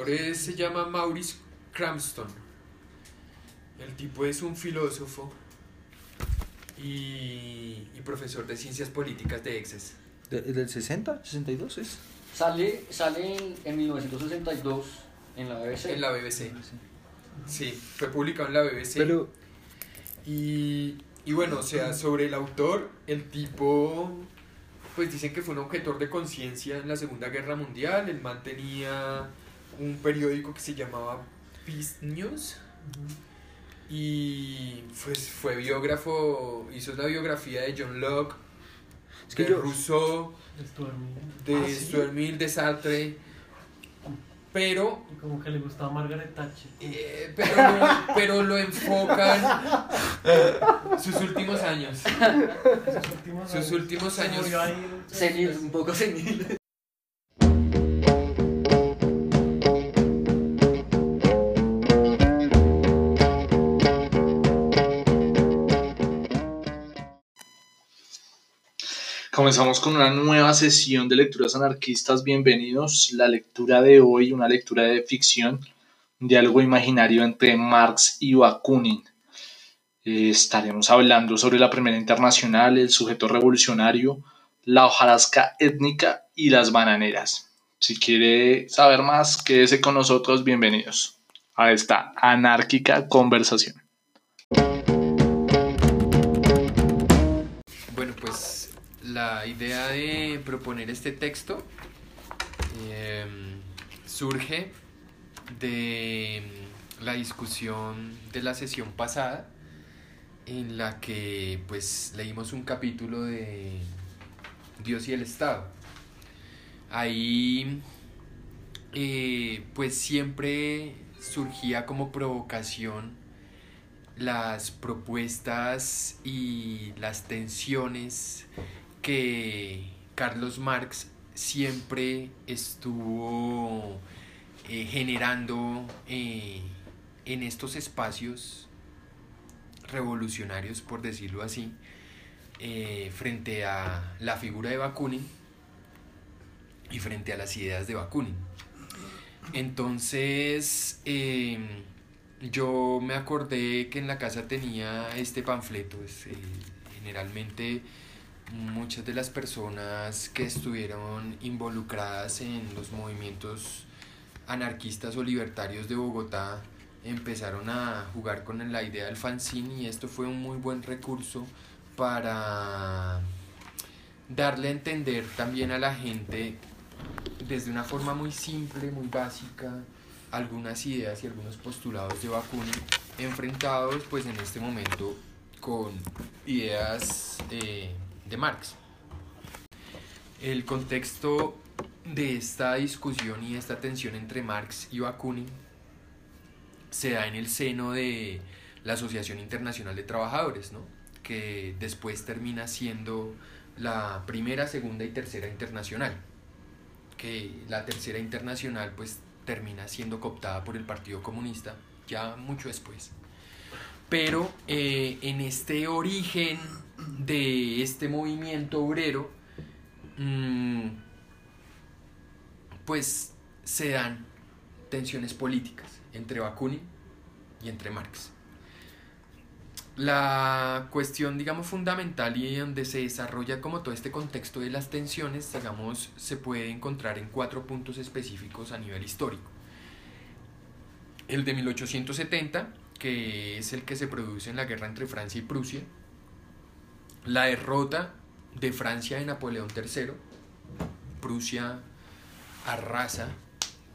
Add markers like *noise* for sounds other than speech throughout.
autor es- se llama Maurice Cramston. El tipo es un filósofo y, y profesor de ciencias políticas de Exes. De- ¿Del 60? ¿62 es? Sale, sale en, en 1962 en la BBC. En la BBC. Sí, fue publicado en la BBC. Pero, Y, y bueno, o sea, sobre el autor, el tipo, pues dicen que fue un objetor de conciencia en la Segunda Guerra Mundial. El man tenía un periódico que se llamaba Peace News. Y pues fue biógrafo, hizo la biografía de John Locke, Es que de yo- Rousseau, Stuart Mill. de Ah, ¿sí? Stuart Mill, de Sartre. Pero Y como que le gustaba Margaret Thatcher. eh, pero, lo, pero lo enfocan sus últimos años. Sus últimos Sus años. últimos Se años. Senil, un poco senil. Comenzamos con una nueva sesión de lecturas anarquistas. Bienvenidos. La lectura de hoy, una lectura de ficción, diálogo imaginario entre Marx y Bakunin. Eh, estaremos hablando sobre la Primera Internacional, el sujeto revolucionario, la hojarasca étnica y las bananeras. Si quiere saber más, quédese con nosotros. Bienvenidos a esta anárquica conversación. La idea de proponer este texto eh, surge de la discusión de la sesión pasada en la que pues leímos un capítulo de Dios y el Estado. Ahí eh, pues siempre surgía como provocación las propuestas y las tensiones que Carlos Marx siempre estuvo eh, generando eh, en estos espacios revolucionarios, por decirlo así, eh, frente a la figura de Bakunin y frente a las ideas de Bakunin. Entonces, yo me acordé que en la casa tenía este panfleto. generalmente muchas de las personas que estuvieron involucradas en los movimientos anarquistas o libertarios de Bogotá empezaron a jugar con la idea del fanzine y esto fue un muy buen recurso para darle a entender también a la gente desde una forma muy simple, muy básica, algunas ideas y algunos postulados de Bakunin enfrentados pues en este momento con ideas eh, de Marx. El contexto de esta discusión y esta tensión entre Marx y Bakunin se da en el seno de la Asociación Internacional de Trabajadores, ¿no? que después termina siendo la primera, segunda y tercera internacional, que la tercera internacional pues termina siendo cooptada por el Partido Comunista ya mucho después. Pero eh, en este origen de este movimiento obrero, mm, pues se dan tensiones políticas entre Bakunin y entre Marx. La cuestión, digamos, fundamental y donde se desarrolla como todo este contexto de las tensiones, digamos, se puede encontrar en cuatro puntos específicos a nivel histórico. El de 1870, que es el que se produce en la guerra entre Francia y Prusia. La derrota de Francia de Napoleón III. Prusia arrasa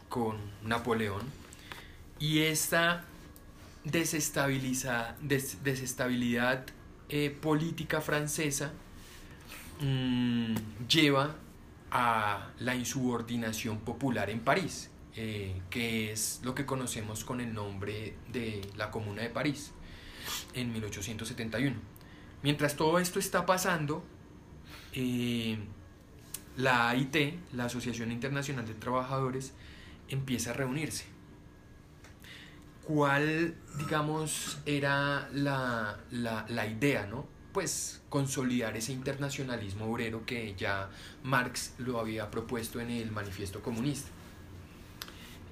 con Napoleón. Y esta desestabiliza, des- desestabilidad eh, política francesa mm, lleva a la insubordinación popular en París, eh, que es lo que conocemos con el nombre de la Comuna de París en 1871. Mientras todo esto está pasando, eh, la AIT, la Asociación Internacional de Trabajadores, empieza a reunirse. ¿Cuál, digamos, era la, la, la idea, no? Pues consolidar ese internacionalismo obrero que ya Marx lo había propuesto en el Manifiesto Comunista.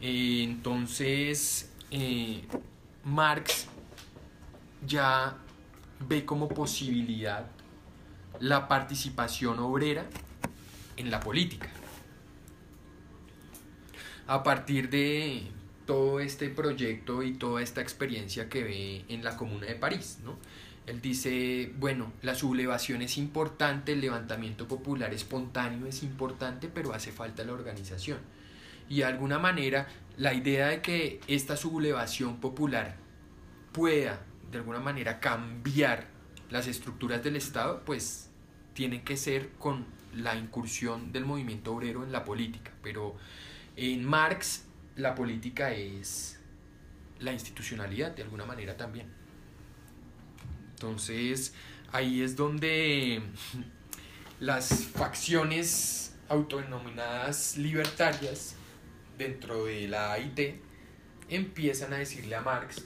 Entonces, eh, Marx ya ve como posibilidad la participación obrera en la política. A partir de todo este proyecto y toda esta experiencia que ve en la Comuna de París, ¿no? Él dice, bueno, la sublevación es importante, el levantamiento popular espontáneo es importante, pero hace falta la organización. Y de alguna manera, la idea de que esta sublevación popular pueda, de alguna manera, cambiar las estructuras del Estado, pues tiene que ser con la incursión del movimiento obrero en la política. Pero en Marx, la política es la institucionalidad, de alguna manera también. Entonces, ahí es donde las facciones autodenominadas libertarias dentro de la AIT empiezan a decirle a Marx,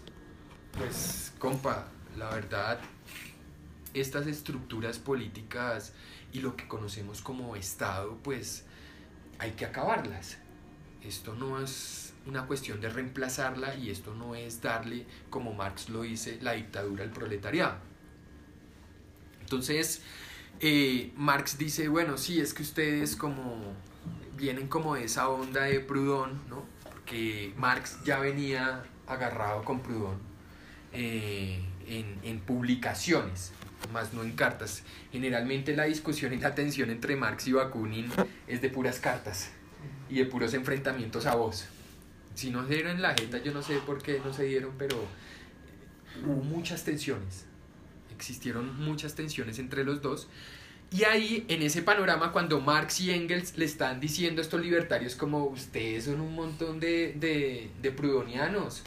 pues, compa, la verdad, estas estructuras políticas y lo que conocemos como Estado, pues, hay que acabarlas. Esto no es una cuestión de reemplazarla y esto no es darle, como Marx lo dice, la dictadura al proletariado. Entonces, eh, Marx dice, bueno, sí, es que ustedes como vienen como de esa onda de Proudhon, ¿no? Porque Marx ya venía agarrado con Proudhon eh, en, en publicaciones, más no en cartas. Generalmente la discusión y la tensión entre Marx y Bakunin es de puras cartas y de puros enfrentamientos a voz. Si no se dieron en la jeta, yo no sé por qué no se dieron, pero hubo muchas tensiones. Existieron muchas tensiones entre los dos. Y ahí, en ese panorama, cuando Marx y Engels le están diciendo a estos libertarios como ustedes son un montón de, de, de prudonianos,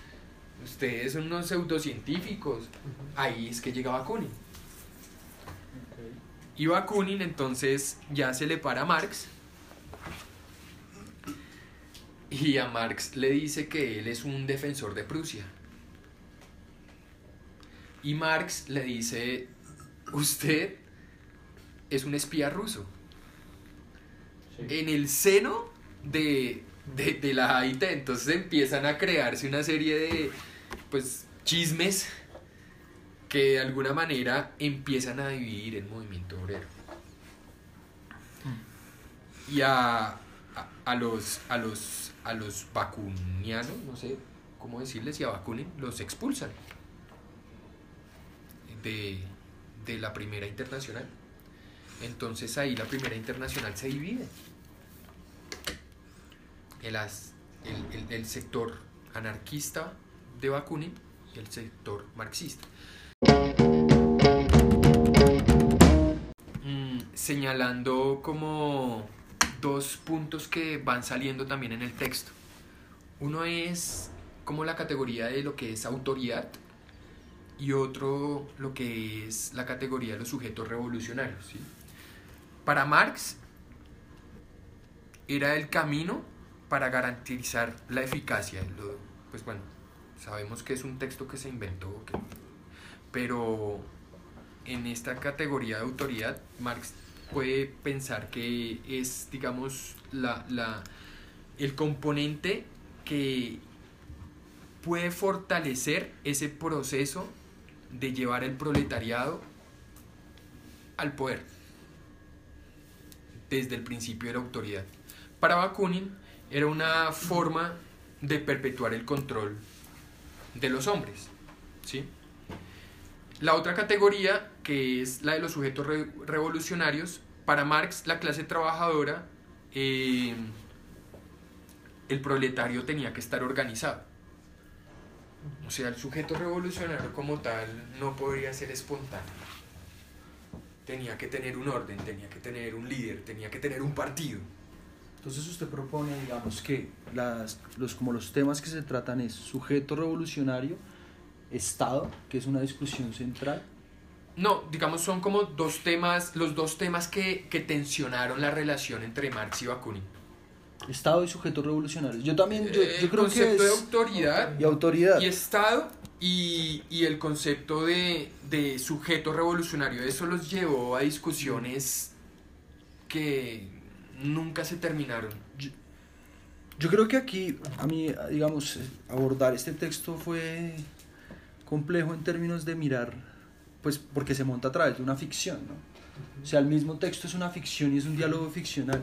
ustedes son unos pseudocientíficos, ahí es que llega Bakunin. Y Bakunin entonces ya se le para a Marx. Y a Marx le dice que él es un defensor de Prusia. Y Marx le dice, usted es un espía ruso. En el seno de, de, de la AIT, entonces empiezan a crearse una serie de pues, chismes que de alguna manera empiezan a dividir el movimiento obrero. Y a, a, a los, a los, a los bakunianos, no sé cómo decirles, y a Bakunin los expulsan de, de la primera internacional. Entonces ahí la primera internacional se divide. El, el, el- el sector anarquista de Bakunin y el sector marxista. Mm, señalando como dos puntos que van saliendo también en el texto. Uno es como la categoría de lo que es autoridad y otro lo que es la categoría de los sujetos revolucionarios. Para Marx era el camino para garantizar la eficacia. Pues bueno, sabemos que es un texto que se inventó, pero en esta categoría de autoridad, Marx puede pensar que es, digamos, la, el componente que puede fortalecer ese proceso de llevar el proletariado al poder desde el principio de la autoridad. Para Bakunin era una forma de perpetuar el control de los hombres. ¿sí? La otra categoría, que es la de los sujetos re- revolucionarios, para Marx, la clase trabajadora, eh, el proletario tenía que estar organizado. O sea, el sujeto revolucionario como tal no podría ser espontáneo. Tenía que tener un orden, tenía que tener un líder, tenía que tener un partido. Entonces usted propone, digamos, que las, los, como los temas que se tratan es sujeto revolucionario, Estado, que es una discusión central, No, digamos, son como dos temas, los dos temas que, que tensionaron la relación entre Marx y Bakunin. Estado y sujetos revolucionarios. Yo también, yo, Eh, yo el creo que concepto de es... autoridad Y autoridad. y Estado y, y el concepto de, de sujeto revolucionario. Eso los llevó a discusiones que nunca se terminaron. Yo- Yo creo que aquí, a mí, digamos, abordar este texto fue complejo en términos de mirar, pues porque se monta a través de una ficción, ¿no? O sea, el mismo texto es una ficción y es un diálogo ficcional.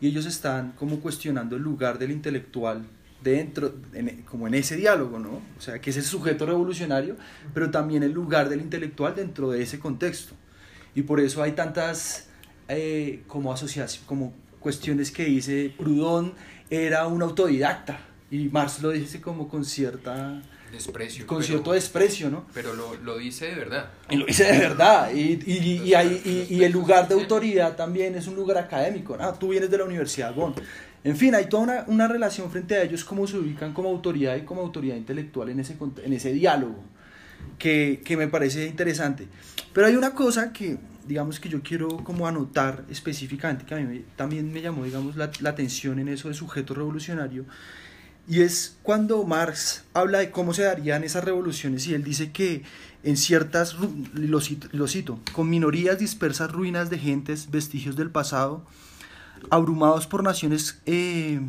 Y ellos están como cuestionando el lugar del intelectual dentro, en- como en ese diálogo, ¿no? O sea, que es el sujeto revolucionario, pero también el lugar del intelectual dentro de ese contexto. Y por eso hay tantas eh, como asociación, como cuestiones que dice Proudhon era un autodidacta y Marx lo dice como con cierta Desprecio. con pero- cierto desprecio, ¿no? Pero lo, lo dice de verdad. Y lo dice de verdad. Y, y, y- y el lugar de autoridad también es un lugar académico. ¿no? Tú vienes de la Universidad Bonn. En fin, hay toda una, relación frente a ellos, cómo se ubican como autoridad y como autoridad intelectual en ese, en ese diálogo, que, que me parece interesante. Pero hay una cosa que, digamos, que yo quiero como anotar específicamente, que a también me llamó, digamos, la, la atención en eso de sujeto revolucionario, y es cuando Marx habla de cómo se darían esas revoluciones y él dice que en ciertas, lo cito, lo cito, con minorías dispersas, ruinas de gentes, vestigios del pasado, abrumados por naciones eh,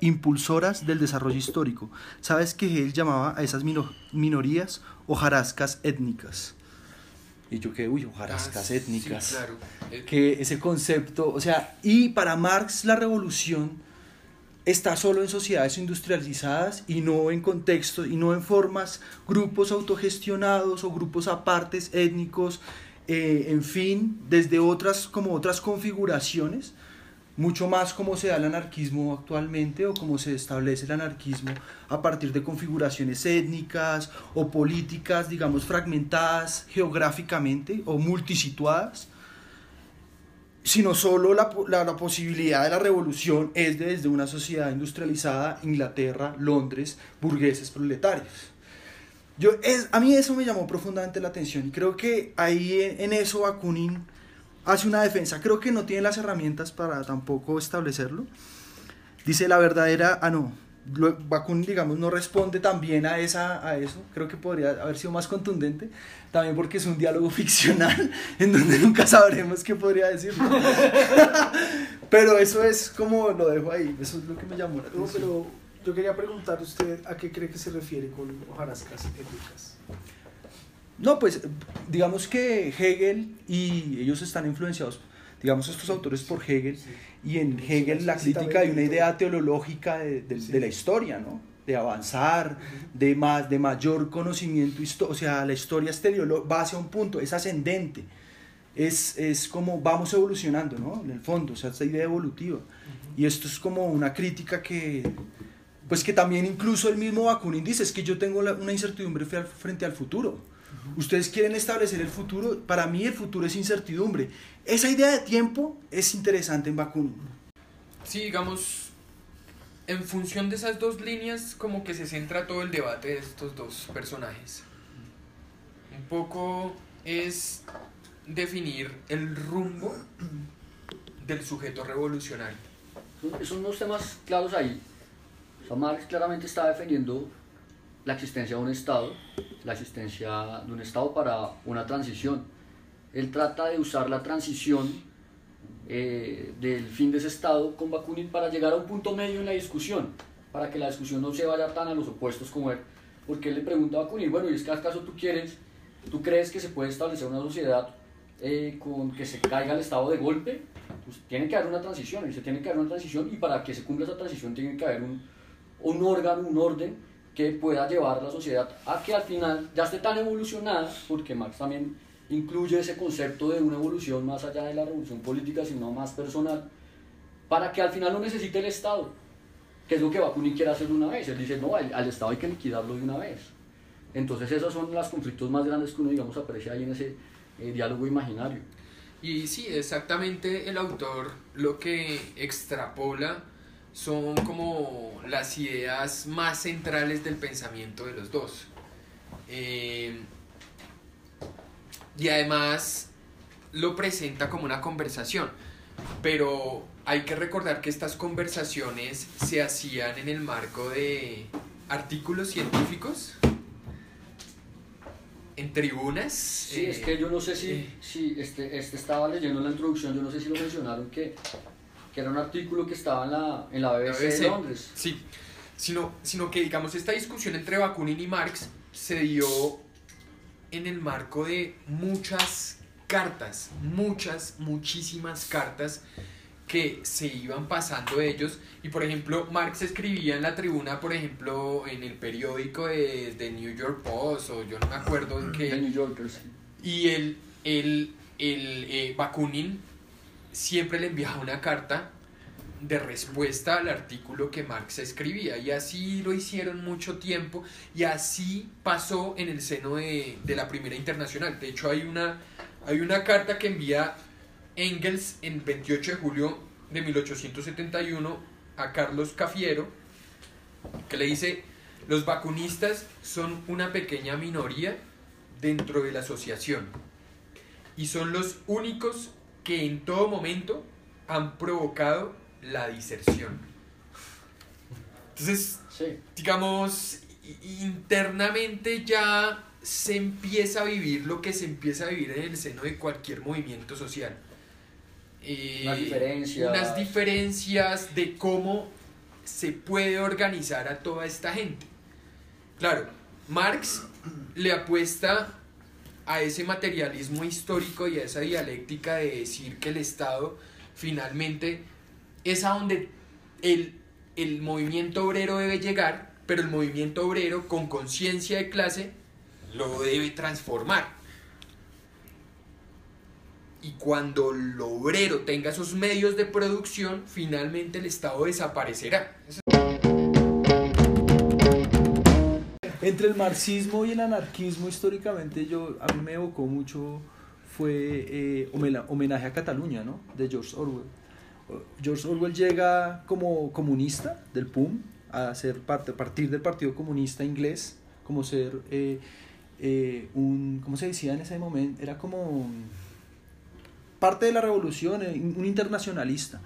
impulsoras del desarrollo histórico. ¿Sabes que él llamaba a esas mino- minorías hojarascas étnicas? Y yo que, uy, hojarascas Ah, étnicas Sí, claro. Eh, que ese concepto, o sea, y para Marx la revolución está solo en sociedades industrializadas y no en contextos y no en formas, grupos autogestionados o grupos apartes étnicos, eh, en fin, desde otras como otras configuraciones, mucho más como se da el anarquismo actualmente o como se establece el anarquismo a partir de configuraciones étnicas o políticas, digamos, fragmentadas geográficamente o multisituadas sino solo la, la, posibilidad de la revolución es de- desde una sociedad industrializada, Inglaterra, Londres, burgueses proletarios. Yo, es, a mí eso me llamó profundamente la atención y creo que ahí en, en eso Bakunin hace una defensa. Creo que no tiene las herramientas para tampoco establecerlo. Dice la verdadera, ah no, Bakunin digamos no responde también a, esa, a eso. Creo que podría haber sido más contundente. También porque es un diálogo *laughs* ficcional en donde nunca sabremos qué podría decir. *laughs* pero eso es como lo dejo ahí. Eso es lo que me llamó la No, atención. pero yo quería preguntar usted a qué cree que se refiere con hojarascas étnicas. No, pues digamos que Hegel y ellos están influenciados, digamos estos autores por Hegel, y en Hegel la crítica hay una idea teológica de, de- de la historia, ¿no? De avanzar, de, más, de mayor conocimiento, o sea, la historia va hacia un punto, es ascendente, es, es como vamos evolucionando, ¿no? En el fondo, o sea, esta idea evolutiva. Y esto es como una crítica que, pues que también incluso el mismo Bakunin dice, es que yo tengo la- una incertidumbre frente al futuro. Ustedes quieren establecer el futuro, para mí el futuro es incertidumbre. Esa idea de tiempo es interesante en Bakunin. Sí, digamos, en función de esas dos líneas, como que se centra todo el debate de estos dos personajes. Un poco es definir el rumbo del sujeto revolucionario. Son- Son unos temas claros ahí. O sea, Marx claramente está defendiendo la existencia de un Estado, la existencia de un Estado para una transición. Él trata de usar la transición eh, del fin de ese Estado con Bakunin para llegar a un punto medio en la discusión, para que la discusión no se vaya tan a los opuestos como él. Porque él le pregunta a Bakunin, bueno, ¿y es que acaso tú quieres, tú crees que se puede establecer una sociedad eh, con que se caiga el Estado de golpe? Pues tiene que haber una transición, y se tiene que haber una transición, y para que se cumpla esa transición tiene que haber un, un órgano, un orden que pueda llevar la sociedad a que al final ya esté tan evolucionada, porque Marx también incluye ese concepto de una evolución más allá de la revolución política, sino más personal, para que al final no necesite el Estado, que es lo que Bakunin quiere hacer una vez. Él dice, no, al, al Estado hay que liquidarlo de una vez. Entonces esos son los conflictos más grandes que uno, digamos, aprecia ahí en ese eh, diálogo imaginario. Y sí, exactamente el autor lo que extrapola son como las ideas más centrales del pensamiento de los dos. Eh, y además lo presenta como una conversación. Pero hay que recordar que estas conversaciones se hacían en el marco de artículos científicos, en tribunas. Sí, eh, es que yo no sé si, eh. si este, este estaba leyendo en la introducción, yo no sé si lo mencionaron, que que era un artículo que estaba en la, en la BBC, de BBC. Londres. Sí, sino, sino que digamos esta discusión entre Bakunin y Marx se dio en el marco de muchas cartas, muchas, muchísimas cartas que se iban pasando de ellos y por ejemplo Marx escribía en la tribuna por ejemplo en el periódico de, de New York Post o yo no me acuerdo en de qué New Yorkers. y el, el, el eh, Bakunin siempre le enviaba una carta de respuesta al artículo que Marx escribía. Y así lo hicieron mucho tiempo y así pasó en el seno de, de la Primera Internacional. De hecho, hay una, hay una carta que envía Engels en 28 de julio de 1871 a Carlos Cafiero que le dice, los vacunistas son una pequeña minoría dentro de la asociación y son los únicos que en todo momento han provocado la diserción. Entonces, Sí. digamos, internamente ya se empieza a vivir lo que se empieza a vivir en el seno de cualquier movimiento social. Eh, Unas diferencias. Unas diferencias de cómo se puede organizar a toda esta gente. Claro, Marx le apuesta a ese materialismo histórico y a esa dialéctica de decir que el Estado finalmente es a donde el, el movimiento obrero debe llegar, pero el movimiento obrero con conciencia de clase lo debe transformar. Y cuando el obrero tenga esos medios de producción, finalmente el Estado desaparecerá. Entre el marxismo y el anarquismo históricamente yo a mí me evocó mucho fue eh, homena- homenaje a Cataluña, ¿no? De George Orwell. George Orwell llega como comunista del PUM a ser parte, partir del Partido Comunista Inglés, como ser eh, eh, un, ¿cómo se decía en ese momento? Era como parte de la revolución, un internacionalista.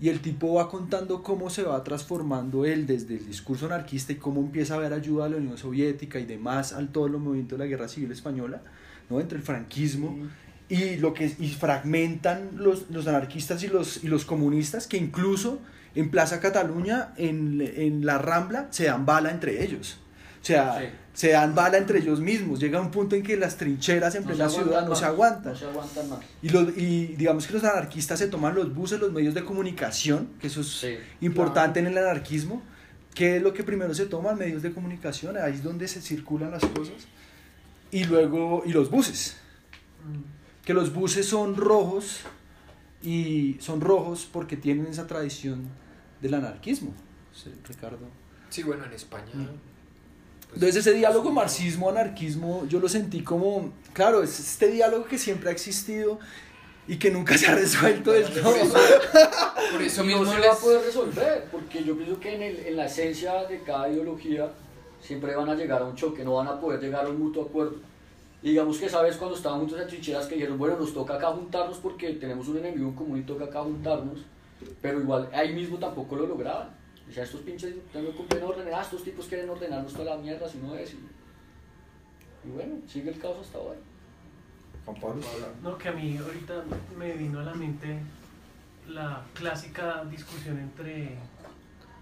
Y el tipo va contando cómo se va transformando él desde el discurso anarquista y cómo empieza a haber ayuda a la Unión Soviética y demás al todo los movimientos de la Guerra Civil Española, ¿no? entre el franquismo y lo que y fragmentan los, los anarquistas y los, y los comunistas que incluso en Plaza Cataluña, en, en la Rambla, se dan bala entre ellos. O sea, Sí. se dan bala entre ellos mismos. Llega un punto en que las trincheras en No plena ciudad no más, se aguantan. No se aguantan más. Y, los, y digamos que los anarquistas se toman los buses, los medios de comunicación, que eso es Sí. importante en el anarquismo. ¿Qué es lo que primero se toman? Medios de comunicación, ahí es donde se circulan las cosas. Y luego, y los buses, Mm. que los buses son rojos y son rojos porque tienen esa tradición del anarquismo. Ricardo. Sí, bueno, en España. Mm. Pues, Entonces ese diálogo marxismo-anarquismo yo lo sentí como, claro, es este diálogo que siempre ha existido y que nunca se ha resuelto del todo. Por eso Y mismo no se les- va a poder resolver, porque yo pienso que en, el- en la esencia de cada ideología siempre van a llegar a un choque, no van a poder llegar a un mutuo acuerdo. Y digamos que esa vez cuando estaban juntos en trincheras que dijeron, bueno, nos toca acá juntarnos porque tenemos un enemigo en común y toca acá juntarnos, pero igual ahí mismo tampoco lo lograban. O sea, estos pinches no cumplen orden, ah, estos tipos quieren ordenarnos toda la mierda, si no es. Y, y bueno, sigue el caos hasta ahora. Juan Pablo. No, que a mí ahorita me vino a la mente la clásica discusión entre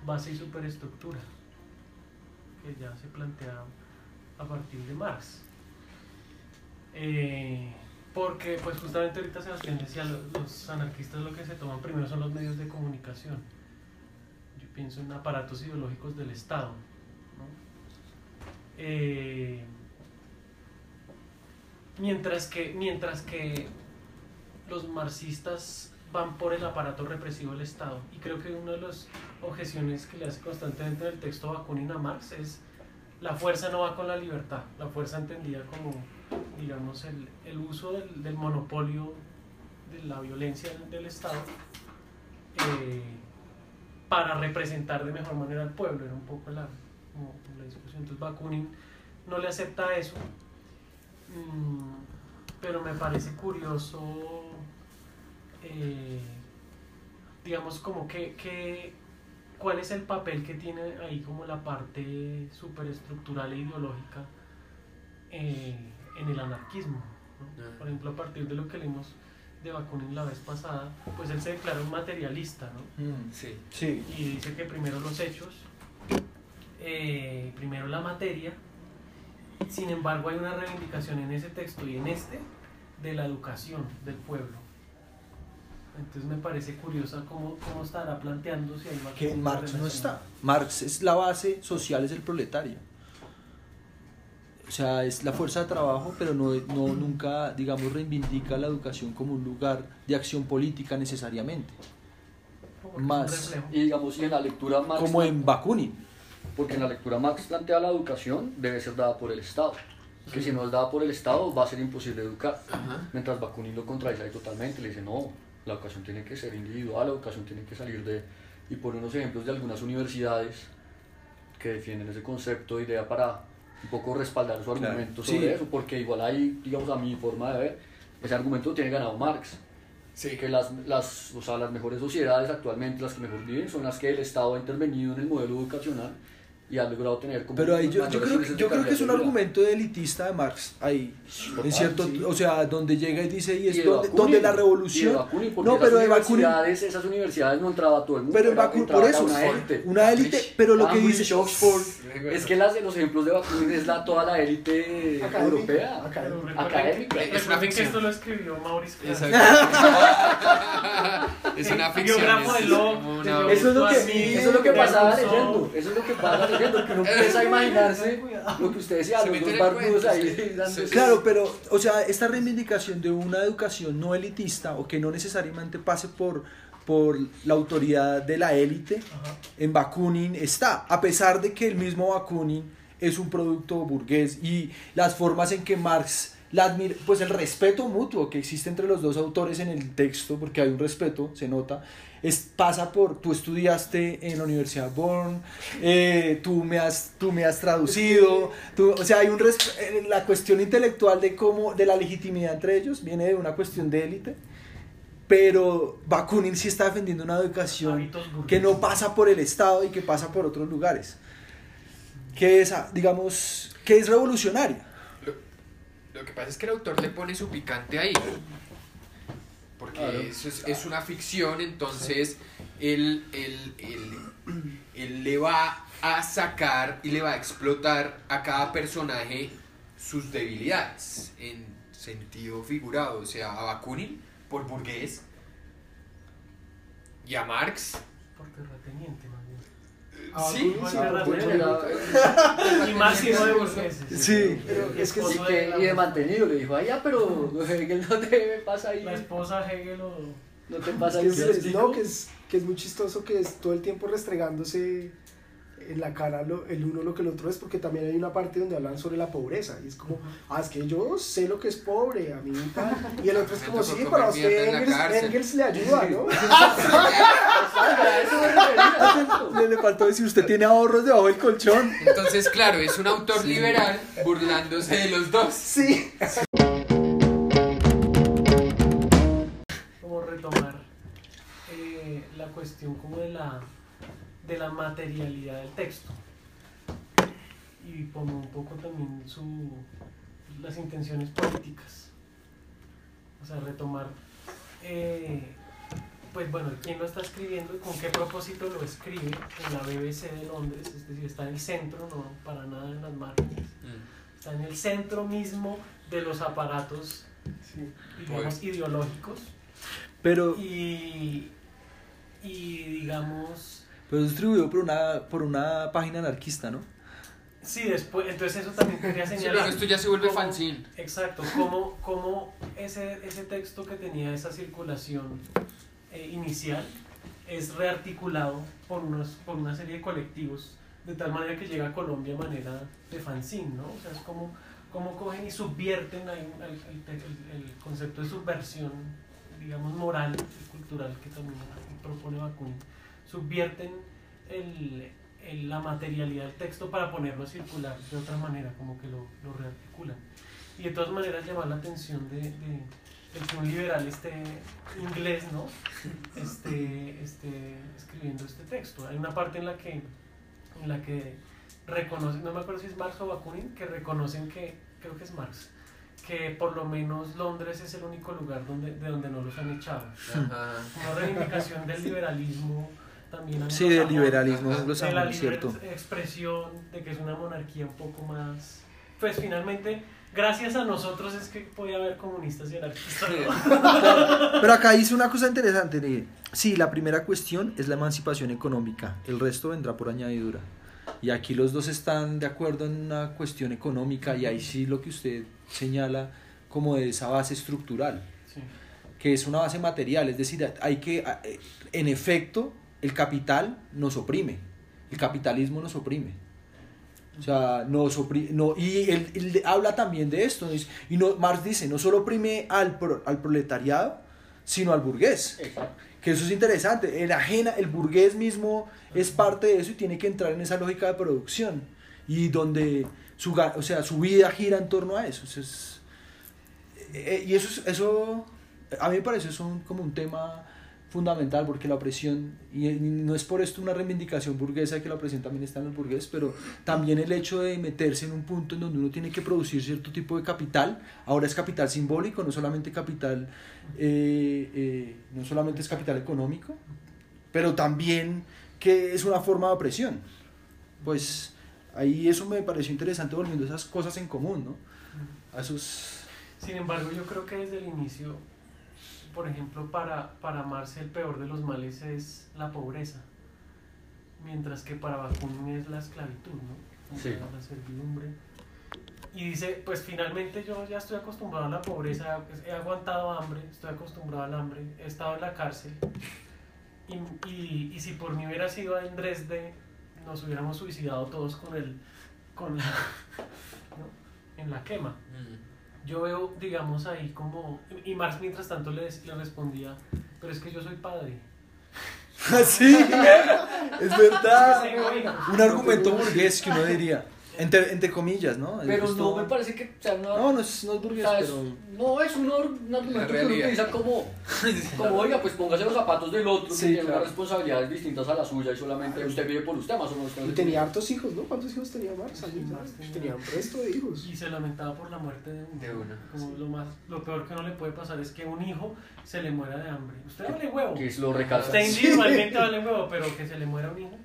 base y superestructura, que ya se plantea a partir de Marx. Eh, porque, pues justamente ahorita Sebastián decía, lo- los anarquistas lo que se toman primero son los medios de comunicación. Pienso en aparatos ideológicos del Estado. Eh, Mientras que, mientras que los marxistas van por el aparato represivo del Estado. Y creo que una de las objeciones que le hace constantemente en el texto Bakunin a Marx es la fuerza no va con la libertad. La fuerza entendida como, digamos, el, el uso del, monopolio de la violencia del, del Estado eh, para representar de mejor manera al pueblo. Era un poco la, como la discusión. Entonces Bakunin no le acepta eso. Mm, pero me parece curioso, eh, digamos, como que, que, cuál es el papel que tiene ahí como la parte superestructural e ideológica eh, en el anarquismo. ¿no? Ah. Por ejemplo, a partir de lo que leímos de Bakunin la vez pasada, pues él se declara un materialista, ¿no? Mm, Sí. Sí. Y dice que primero los hechos, eh, primero la materia, sin embargo hay una reivindicación en ese texto y en este de la educación del pueblo. Entonces me parece curiosa cómo, cómo estará planteando si hay que Marx no está. Marx es la base social, es el proletario. O sea, es la fuerza de trabajo, pero no, no nunca, digamos, reivindica la educación como un lugar de acción política necesariamente. Más. Y digamos, y en la lectura Marx, Como en Bakunin. porque en la lectura Marx plantea la educación debe ser dada por el Estado. Que si no es dada por el Estado va a ser imposible educar. Ajá. Mientras Bakunin lo contradice ahí totalmente, le dice, no, la educación tiene que ser individual, la educación tiene que salir de... Y pone unos ejemplos de algunas universidades que defienden ese concepto, idea para un poco respaldar su Claro. argumento Sí. sobre eso, porque igual ahí, digamos, a mi forma de ver, ese argumento tiene ganado Marx. Sí. Que las, las, o sea, las mejores sociedades actualmente, las que mejor viven, son las que el Estado ha intervenido en el modelo educacional y ha logrado tener como... Pero ahí yo, yo creo, de yo creo que es un argumento de elitista de Marx ahí. Total, En cierto, sí. o sea, donde llega y dice, y es Y de donde, Bakunin, donde la revolución. Bakunin, no, pero de Bakunin. esas universidades no entraba todo el mundo. Pero en Bakunin, por eso, una élite. una élite, pero lo que dice. Oxford, es que las de los ejemplos de Bakunin es la, toda la élite europea. académica. Académica. que- Es una que ficción. esto lo escribió Maurice Clark. Exacto. *laughs* es una ficción. Es de Locke, como una-. Eso es lo que, eso es lo que pasaba leyendo, eso es lo que pasa uno empieza a imaginarse lo que usted decía, Se los mete dos en el barbudos cuento, ahí sí. dándose- Claro, pero, o sea, esta reivindicación de una educación no elitista o que no necesariamente pase por, por la autoridad de la élite, Ajá. en Bakunin está, a pesar de que el mismo Bakunin es un producto burgués y las formas en que Marx la pues el respeto mutuo que existe entre los dos autores en el texto, porque hay un respeto, se nota, es, pasa por, tú estudiaste en la Universidad Bonn, eh, tú, me has, tú me has traducido, tú, o sea, hay un eh, la cuestión intelectual de cómo, de la legitimidad entre ellos viene de una cuestión de élite, pero Bakunin sí está defendiendo una educación que no pasa por el Estado y que pasa por otros lugares. Que es, digamos, que es revolucionaria. Lo, que pasa es que el autor le pone su picante ahí. Porque Claro. eso es, es una ficción, entonces él, él- él- él le va a sacar y le va a explotar a cada personaje sus debilidades en sentido figurado. O sea, a Bakunin por burgués y a Marx. Por terrateniente, más bien. Ah, sí, sí, Y máximo de burgueses. Sí. Pero es que la- y de mantenido, le dijo, ay, ya, pero Hegel no te pasa ahí, La esposa Hegel o... no te pasa ahí. es, un es- cestico". no, que es, que es muy chistoso que es todo el tiempo restregándose en la cara lo- el uno lo que el otro es, porque también hay una parte donde hablan sobre la pobreza, y es como, ah, es que yo sé lo que es pobre, a mí y tal, y el otro es como, sí, comer pero a mierda usted Engels, cárcel". Engels le ayuda, ¿no? A eso me refería. Le, le faltó decir, usted tiene ahorros debajo del colchón. Entonces, claro, es un autor liberal burlándose de los dos. Sí. como retomar eh, la cuestión como de la de la materialidad del texto. Y como un poco también su las intenciones políticas o sea retomar eh, pues bueno quién lo está escribiendo y con qué propósito lo escribe en la BBC de Londres. Es decir está en el centro no para nada en las márgenes. Está en el centro mismo de los aparatos Sí. digamos ideológicos. Pero, y, y digamos, pero es distribuido por una, por una página anarquista, ¿no? sí, después, entonces eso también quería Sí, señalar. pero esto ya se vuelve cómo- fanzine. Exacto, como, como ese, ese texto que tenía esa circulación eh, inicial es rearticulado por, unos, por una serie de colectivos, de tal manera que llega a Colombia de manera de fanzine, ¿no? O sea, es como, como cogen y subvierten el- el- el concepto de subversión, digamos, moral y cultural que también propone Bakunin. Subvierten el, el- la materialidad del texto para ponerlo a circular de otra manera, como que lo, lo rearticulan. Y de todas maneras llamar la atención de, de, un liberal esté inglés, ¿no? Esté, esté escribiendo este texto. Hay una parte en la que, en la que reconocen, no me acuerdo si es Marx o Bakunin, que reconocen que, creo que es Marx, que por lo menos Londres es el único lugar donde, de donde no los han echado. Ajá. Una reivindicación del liberalismo también Sí, del anglosajón, liberalismo Ajá. de la anglosajón, es libre cierto. expresión de que es una monarquía un poco más pues finalmente gracias a nosotros es que puede haber comunistas y anarquistas ¿no? Pero acá dice una cosa interesante. Sí, la primera cuestión es la emancipación económica. El resto vendrá por añadidura. Y aquí los dos están de acuerdo en una cuestión económica y ahí sí lo que usted señala como de esa base estructural, Sí. que es una base material. Es decir, hay que, eh, en efecto, el capital nos oprime. El capitalismo nos oprime. O sea, nos opri- no, y él, él habla también de esto. Y no, Marx dice, no solo oprime al, pro- al proletariado, sino al burgués. Exacto. Que eso es interesante. El ajena, el burgués mismo es parte de eso y tiene que entrar en esa lógica de producción. Y donde su, o sea, su vida gira en torno a eso. O sea, es- eh, y eso, es- eso, a mí me parece eso como un tema fundamental porque la opresión, y no es por esto una reivindicación burguesa que la opresión también está en el burgués, pero también el hecho de meterse en un punto en donde uno tiene que producir cierto tipo de capital, ahora es capital simbólico, no solamente capital, eh, eh, no solamente es capital económico, pero también que es una forma de opresión. Pues ahí eso me pareció interesante volviendo esas cosas en común, ¿no? A esos... sin embargo yo creo que desde el inicio por ejemplo para, para Marx el peor de los males es la pobreza mientras que para Bakunin es la esclavitud ¿no? Sí. la servidumbre y dice, pues finalmente yo ya estoy acostumbrado a la pobreza, pues, he aguantado hambre, estoy acostumbrado al hambre, he estado en la cárcel. Y, y, y si por mí hubiera sido en Dresde, nos hubiéramos suicidado todos con el, con la, *laughs* ¿no? en la quema. Mm. Yo veo, digamos, ahí como... Y Marx mientras tanto le, le respondía, pero es que yo soy padre. *laughs* sí, *laughs* es verdad. Un argumento burgués que uno diría, entre, entre comillas, ¿no? Pero Esto- no me parece que sea una... No, no es, no es burgués, o sea, es- pero... no es un, argumento que uno utiliza como, *laughs* como, oiga, pues póngase los zapatos del otro, Sí, que tiene claro. unas responsabilidades distintas a la suya y solamente usted vive por usted, más o menos. Y tenía hartos hijos, ¿no? ¿Cuántos hijos tenía Marx? Sí, Marx tenía- un resto de hijos. Y se lamentaba por la muerte de uno. De una, Como lo, más, lo peor que no le puede pasar es que un hijo se le muera de hambre. Usted vale huevo. Que es lo recalca. Usted individualmente *laughs* vale huevo, pero que se le muera un hijo.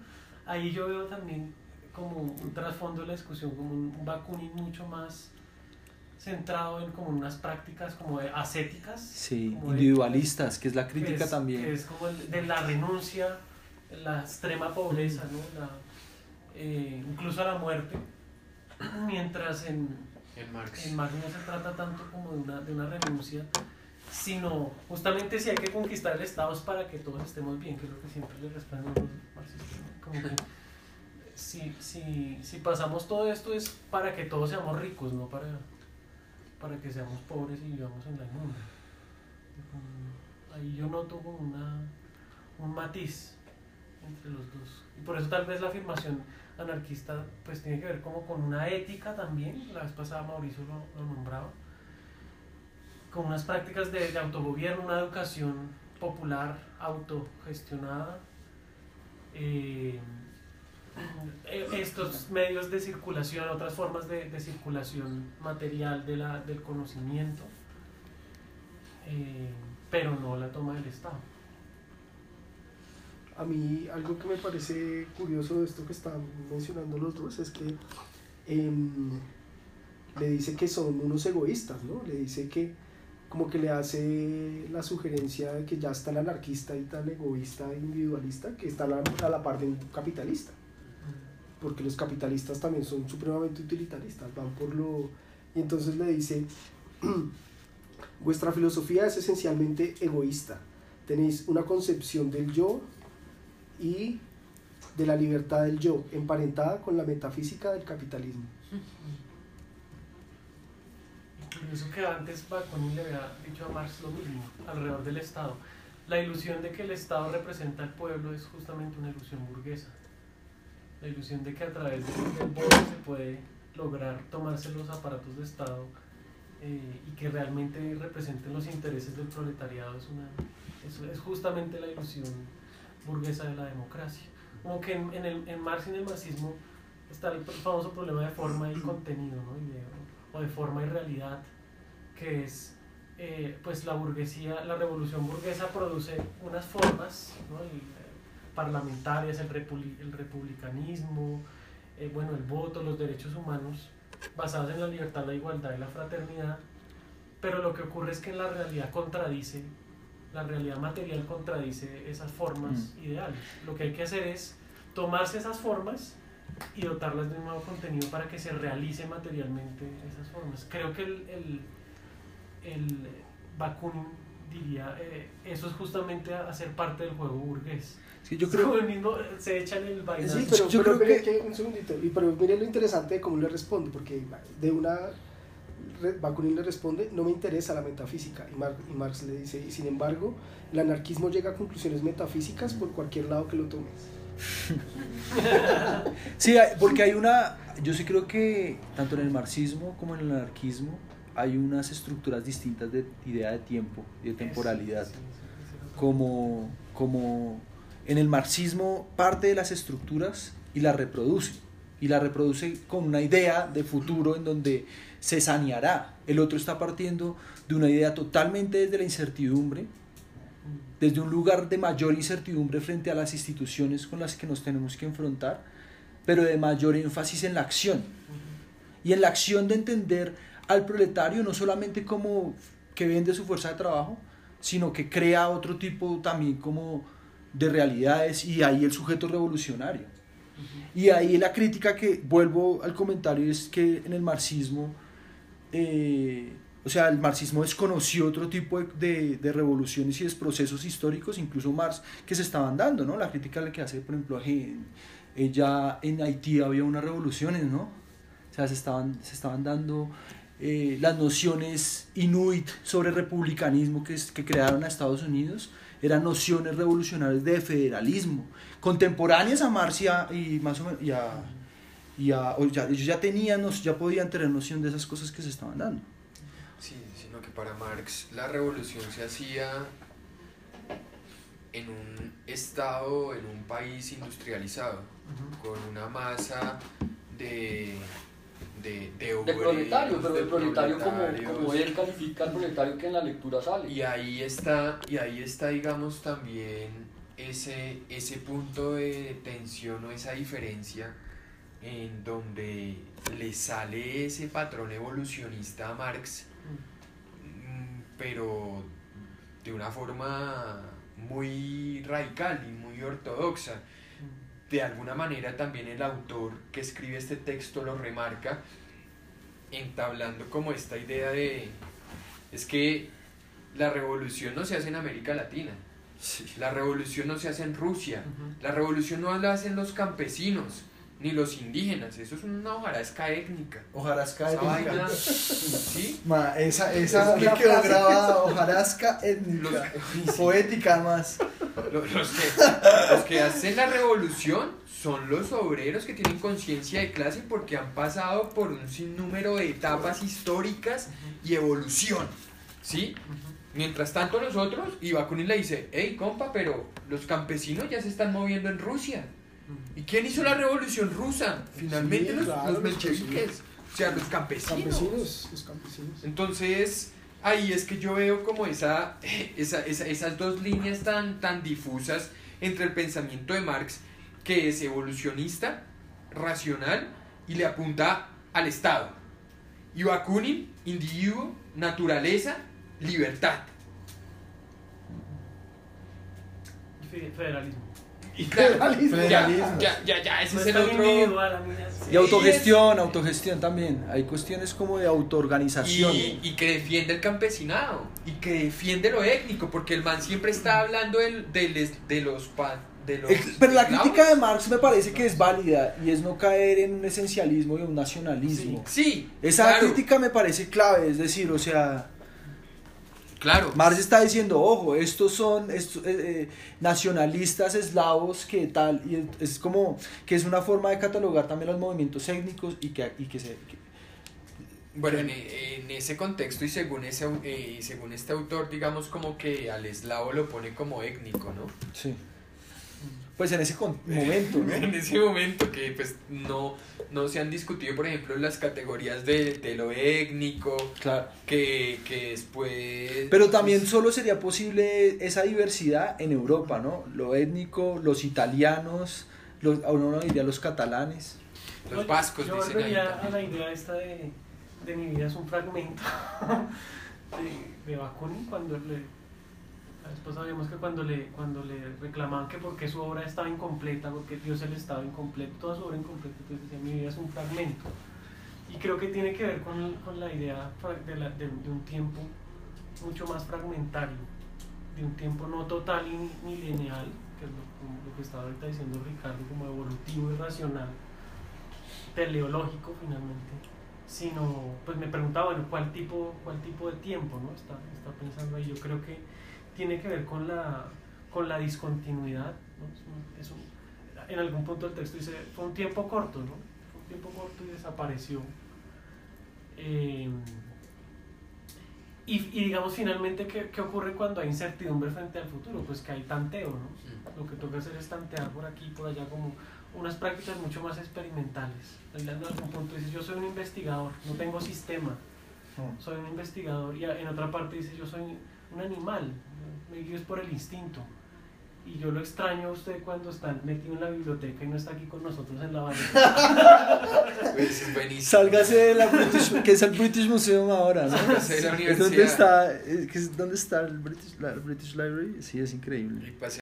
Ahí yo veo también como un trasfondo de la discusión, como un, un Bakunin mucho más centrado en como unas prácticas como de ascéticas. Sí, como de- individualistas, que es la que crítica es- también. que es como el- de la renuncia, la extrema pobreza, ¿no? La, eh, incluso a la muerte. *clears throat* Mientras en, En Marx. en Marx no se trata tanto como de una, de una renuncia, sino justamente si hay que conquistar el Estado es para que todos estemos bien, que es lo que siempre le responden los marxistas. Como que si, si, si pasamos todo esto es para que todos seamos ricos, no para, para que seamos pobres y vivamos en la inmunda. Ahí yo noto como una, un matiz entre los dos. Y por eso tal vez la afirmación anarquista pues tiene que ver como con una ética también, la vez pasada Mauricio lo, lo nombraba, con unas prácticas de, de autogobierno, una educación popular, autogestionada, eh, estos medios de circulación, otras formas de, de circulación material de la, del conocimiento, eh, pero no la toma del Estado. A mí algo que me parece curioso de esto que están mencionando los dos es que em, le dice que son unos egoístas, ¿no? Le dice que como que le hace la sugerencia de que ya es tan anarquista y tan egoísta individualista que está a la, a la par de capitalista. Porque los capitalistas también son supremamente utilitaristas, van por lo... Y entonces le dice, *clears throat* vuestra filosofía es esencialmente egoísta. Tenéis una concepción del yo y de la libertad del yo, emparentada con la metafísica del capitalismo. Curioso que antes Bakunin le había dicho a Marx lo mismo, alrededor del Estado. La ilusión de que el Estado representa al pueblo es justamente una ilusión burguesa. La ilusión de que a través del, voto se puede lograr tomarse los aparatos de Estado eh, y que realmente representen los intereses del proletariado es, una, es, es justamente la ilusión burguesa de la democracia. Como que en, en, el, en Marx y en el marxismo está el famoso problema de forma y contenido, ¿no? Y de- o de forma y realidad. que es eh, pues la burguesía, la revolución burguesa produce unas formas ¿no? El, parlamentarias, el, repuli- el republicanismo, eh, bueno, el voto, los derechos humanos, basados en la libertad, la igualdad y la fraternidad, pero lo que ocurre es que en la realidad contradice, la realidad material contradice esas formas ideales. Lo que hay que hacer es tomarse esas formas y dotarlas de un nuevo contenido para que se realice materialmente esas formas. Creo que el, el, el Bakunin diría, eh, eso es justamente a- hacer parte del juego burgués. Es que yo creo, el mismo, se echan el vainazo. Sí, pero, Yo pero creo mire que- que- un segundito, y pero mire lo interesante de cómo le responde, porque de una Bakunin le responde, no me interesa la metafísica, y, Mar- y Marx le dice, y sin embargo, el anarquismo llega a conclusiones metafísicas por cualquier lado que lo tomes. *laughs* sí, porque hay una, yo sí creo que tanto en el marxismo como en el anarquismo hay unas estructuras distintas de idea de tiempo y de temporalidad. Como, como en el marxismo parte de las estructuras y la reproduce. Y la reproduce con una idea de futuro en donde se saneará. El otro está partiendo de una idea totalmente desde la incertidumbre, desde un lugar de mayor incertidumbre frente a las instituciones con las que nos tenemos que enfrentar, pero de mayor énfasis en la acción. Y en la acción de entender al proletario no solamente como que vende su fuerza de trabajo, sino que crea otro tipo también como de realidades y ahí el sujeto revolucionario. Y ahí la crítica que vuelvo al comentario es que en el marxismo, eh, o sea, el marxismo desconoció otro tipo de, de- de revoluciones y de procesos históricos, incluso Marx, que se estaban dando, ¿no? La crítica que hace, por ejemplo, ella en Haití había unas revoluciones, ¿no? O sea, se estaban, se estaban dando eh, las nociones inuit sobre republicanismo que, que crearon a Estados Unidos, eran nociones revolucionarias de federalismo, contemporáneas a Marx y, a- y más o menos, y a- y a- ya- ellos ya tenían, ya podían tener noción de esas cosas que se estaban dando. Sí, sino que para Marx la revolución se hacía en un estado, en un país industrializado, con una masa de, de, de obreros, proletario, pero de del proletario como, como él califica al proletario que en la lectura sale. Y ahí está, y ahí está, digamos, también ese, ese punto de tensión o esa diferencia en donde le sale ese patrón evolucionista a Marx, mm, pero de una forma muy radical y muy ortodoxa. De alguna manera también el autor que escribe este texto lo remarca, entablando como esta idea de, es que la revolución no se hace en América Latina, la revolución no se hace en Rusia, la revolución no la hacen los campesinos, ni los indígenas, eso es una hojarasca étnica. Hojarasca Esa vaina, *laughs* ¿sí? Ma, esa, esa me quedó grabada, hojarasca étnica, *laughs* poética más. Los, los que, los que hacen la revolución son los obreros que tienen conciencia de clase porque han pasado por un sinnúmero de etapas históricas y evolución, ¿sí? Mientras tanto nosotros, y Bakunin le dice, hey compa, pero los campesinos ya se están moviendo en Rusia. ¿Y quién hizo la revolución rusa? Finalmente Sí, los, claro, los los mencheviques, o sea, los campesinos. Campesinos, los campesinos. Entonces, ahí es que yo veo como esa, esa, esa- esas dos líneas tan, tan difusas entre el pensamiento de Marx, que es evolucionista, racional, y le apunta al Estado. Y Bakunin, individuo, naturaleza, libertad. Fe- Federalismo. Y claro, Federalismo. ya, ya, ya, ya, ese No es el otro... Y autogestión, autogestión también. Hay cuestiones como de autoorganización. Y, y que defiende el campesinado y que defiende lo étnico, porque el man siempre está hablando del, del- de los de los pero la crítica de Marx me parece que es válida y es no caer en un esencialismo y un nacionalismo. Sí, Esa claro, crítica me parece clave, es decir, o sea, claro. Marx está diciendo, ojo, estos son estos, eh, eh, nacionalistas eslavos que tal, y es como que es una forma de catalogar también los movimientos étnicos y que, y que se... que- Bueno, en, en ese contexto y según ese eh, según este autor, digamos como que al eslavo lo pone como étnico, ¿no? sí. Pues en ese *laughs* momento, ¿no? en ese momento que pues no, no se han discutido, por ejemplo, las categorías de, de lo étnico, Claro. que, que después... Pero también solo sería posible esa diversidad en Europa, ¿no? Lo étnico, los italianos, los, a uno no diría los catalanes. Los Oye, vascos yo dicen ahí a la idea esta de, de mi vida es un fragmento *laughs* de, de Bakunin cuando le después sabíamos que cuando le cuando le reclamaban que porque su obra estaba incompleta porque Dios él estaba incompleto toda su obra incompleta entonces decía mi vida es un fragmento y creo que tiene que ver con, con la idea de, la- de- de un tiempo mucho más fragmentario de un tiempo no total ni- lineal que es lo, lo que estaba ahorita diciendo Ricardo como evolutivo y racional teleológico finalmente, sino pues me preguntaba, bueno, ¿cuál tipo, cuál tipo de tiempo no está, está pensando ahí? Yo creo que tiene que ver con la, con la discontinuidad, ¿no? Es un- es un- en algún punto del texto dice, fue un tiempo corto, ¿no? Fue un tiempo corto y desapareció. Eh, y, y digamos finalmente, ¿qué, ¿qué ocurre cuando hay incertidumbre frente al futuro? Pues que hay tanteo, ¿no? Lo que toca hacer es tantear por aquí y por allá como unas prácticas mucho más experimentales. En algún punto dice, yo soy un investigador, no tengo sistema, soy un investigador. Y a- en otra parte dice, yo soy un animal, me guío es por el instinto. Y yo lo extraño a usted cuando está metido en la biblioteca y no está aquí con nosotros en la valle. *laughs* Pues es buenísimo. Sálgase de la British, que es el British Museum ahora, ¿no? Sálgase de la ¿Es ¿Dónde universidad. está, es- ¿Dónde está el British, la British Library? Sí, es Y increíble. pase-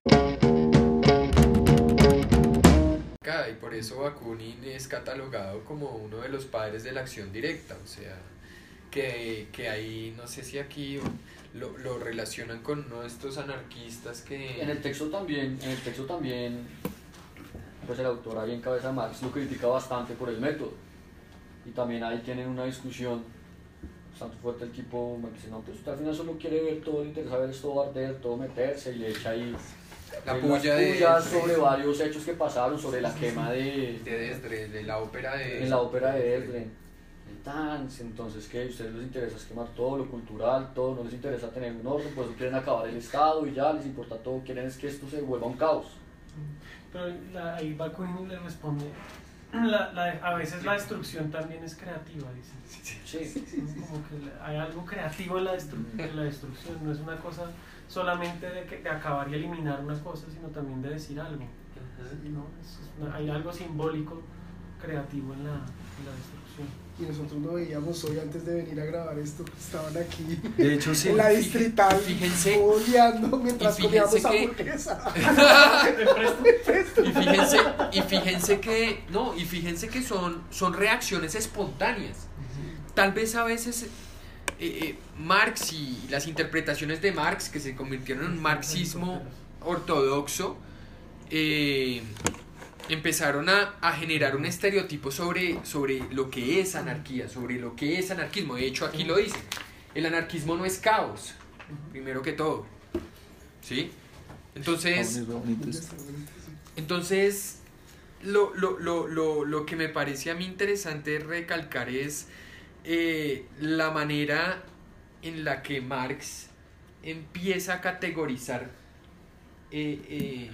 Y por eso Bakunin es catalogado como uno de los padres de la acción directa, o sea, que, que ahí, no sé si aquí lo, lo relacionan con uno de estos anarquistas que... En el texto también, en el texto también, pues el autor ahí en cabeza Marx lo critica bastante por el método. Y también ahí tienen una discusión bastante fuerte el tipo, me dice, no, pues usted al final solo quiere ver todo, le interesa ver todo arder, todo meterse y le echa ahí La puya de- sobre varios hechos que pasaron, sobre la quema de, de Dresden, de la ópera de... en la ópera de Dresden, el dance, entonces que a ustedes les interesa es quemar todo lo cultural, todo, no les interesa tener un orden, pues quieren acabar el Estado y ya les importa todo, quieren es que esto se vuelva un caos. Pero la, ahí Bakunin le responde, la, la- a veces la destrucción también es creativa, dice. Sí. Como que hay algo creativo en la, destru- en la destrucción, no es una cosa solamente de, que, de acabar y eliminar una cosa, sino también de decir algo. ¿no? Es una- hay algo simbólico creativo en la, en la destrucción. Y nosotros lo veíamos hoy antes de venir a grabar esto. Estaban aquí De hecho, sí. en la distrital, fíjense- boleando mientras y fíjense comíamos que- hamburguesa. *laughs* Y fíjense, y fíjense que, no, y fíjense que son, son reacciones espontáneas. Tal vez a veces eh, eh, Marx y las interpretaciones de Marx, que se convirtieron en un marxismo ortodoxo, eh, empezaron a, a generar un estereotipo sobre, sobre lo que es anarquía, sobre lo que es anarquismo. De hecho, aquí lo dice. El anarquismo no es caos, primero que todo. ¿Sí? Entonces... Entonces, lo, lo, lo, lo, lo que me parece a mí interesante recalcar es eh, la manera en la que Marx empieza a categorizar eh, eh,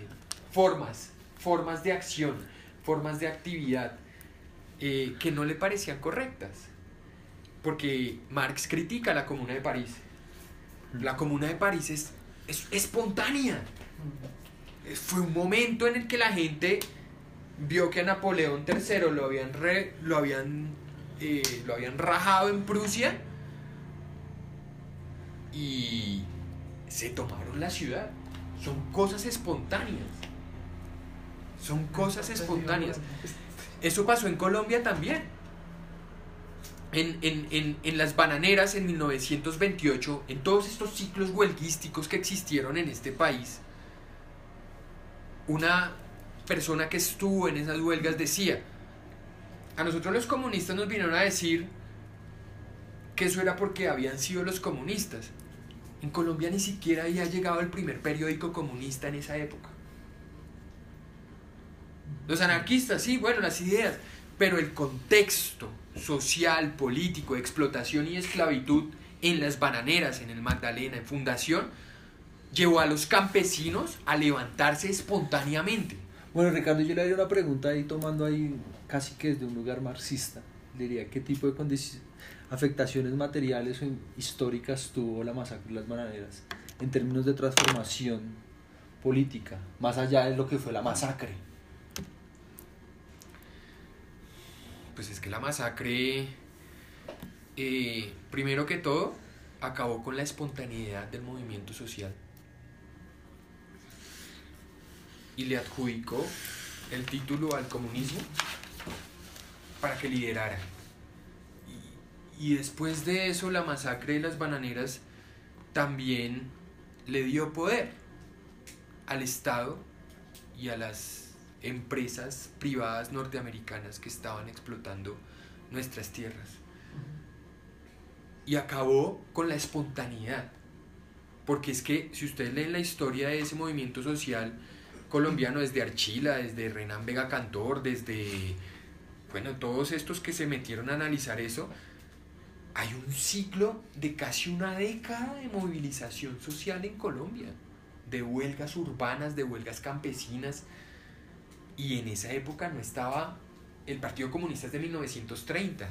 formas, formas de acción, formas de actividad eh, que no le parecían correctas. Porque Marx critica la Comuna de París. La Comuna de París es, es espontánea. Eh, Fue un momento en el que la gente vio que a Napoleón III lo habían, re- lo habían, eh, lo habían rajado en Prusia y se tomaron la ciudad. Son cosas espontáneas. Son cosas espontáneas. Eso pasó en Colombia también. En, en, en, en las bananeras en 1928, en todos estos ciclos huelguísticos que existieron en este país, una persona que estuvo en esas huelgas decía, a nosotros los comunistas nos vinieron a decir que eso era porque habían sido los comunistas. En Colombia ni siquiera había llegado el primer periódico comunista en esa época. Los anarquistas, sí, bueno, las ideas, pero el contexto social, político, explotación y esclavitud en las bananeras, en el Magdalena, en Fundación, llevó a los campesinos a levantarse espontáneamente. Bueno, Ricardo, yo le haría una pregunta ahí, tomando ahí casi que desde un lugar marxista. Diría, ¿qué tipo de afectaciones materiales o históricas tuvo la masacre de las bananeras en términos de transformación política, más allá de lo que fue la masacre? Pues es que la masacre, eh, primero que todo, acabó con la espontaneidad del movimiento social. Y le adjudicó el título al comunismo para que liderara. Y, y después de eso, la masacre de las bananeras también le dio poder al Estado y a las empresas privadas norteamericanas que estaban explotando nuestras tierras. Y acabó con la espontaneidad. Porque es que si ustedes leen la historia de ese movimiento social colombiano desde Archila, desde Renan Vega Cantor, desde, bueno, todos estos que se metieron a analizar eso, hay un ciclo de casi una década de movilización social en Colombia, de huelgas urbanas, de huelgas campesinas, y en esa época no estaba el Partido Comunista es de 1930.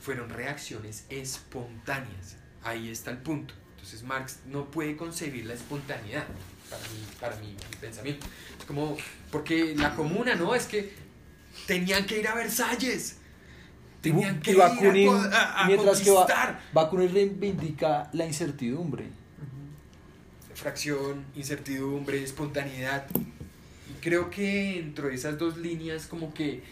Fueron reacciones espontáneas. Ahí está el punto. Entonces Marx no puede concebir la espontaneidad para mi, para mi, mi pensamiento. Es como, porque la comuna, ¿no? Es que tenían que ir a Versalles. Tenían que Y ir a a, a mientras que conquistar. Bakunin reivindica la incertidumbre. fracción, incertidumbre, espontaneidad. Creo que dentro de esas dos líneas como que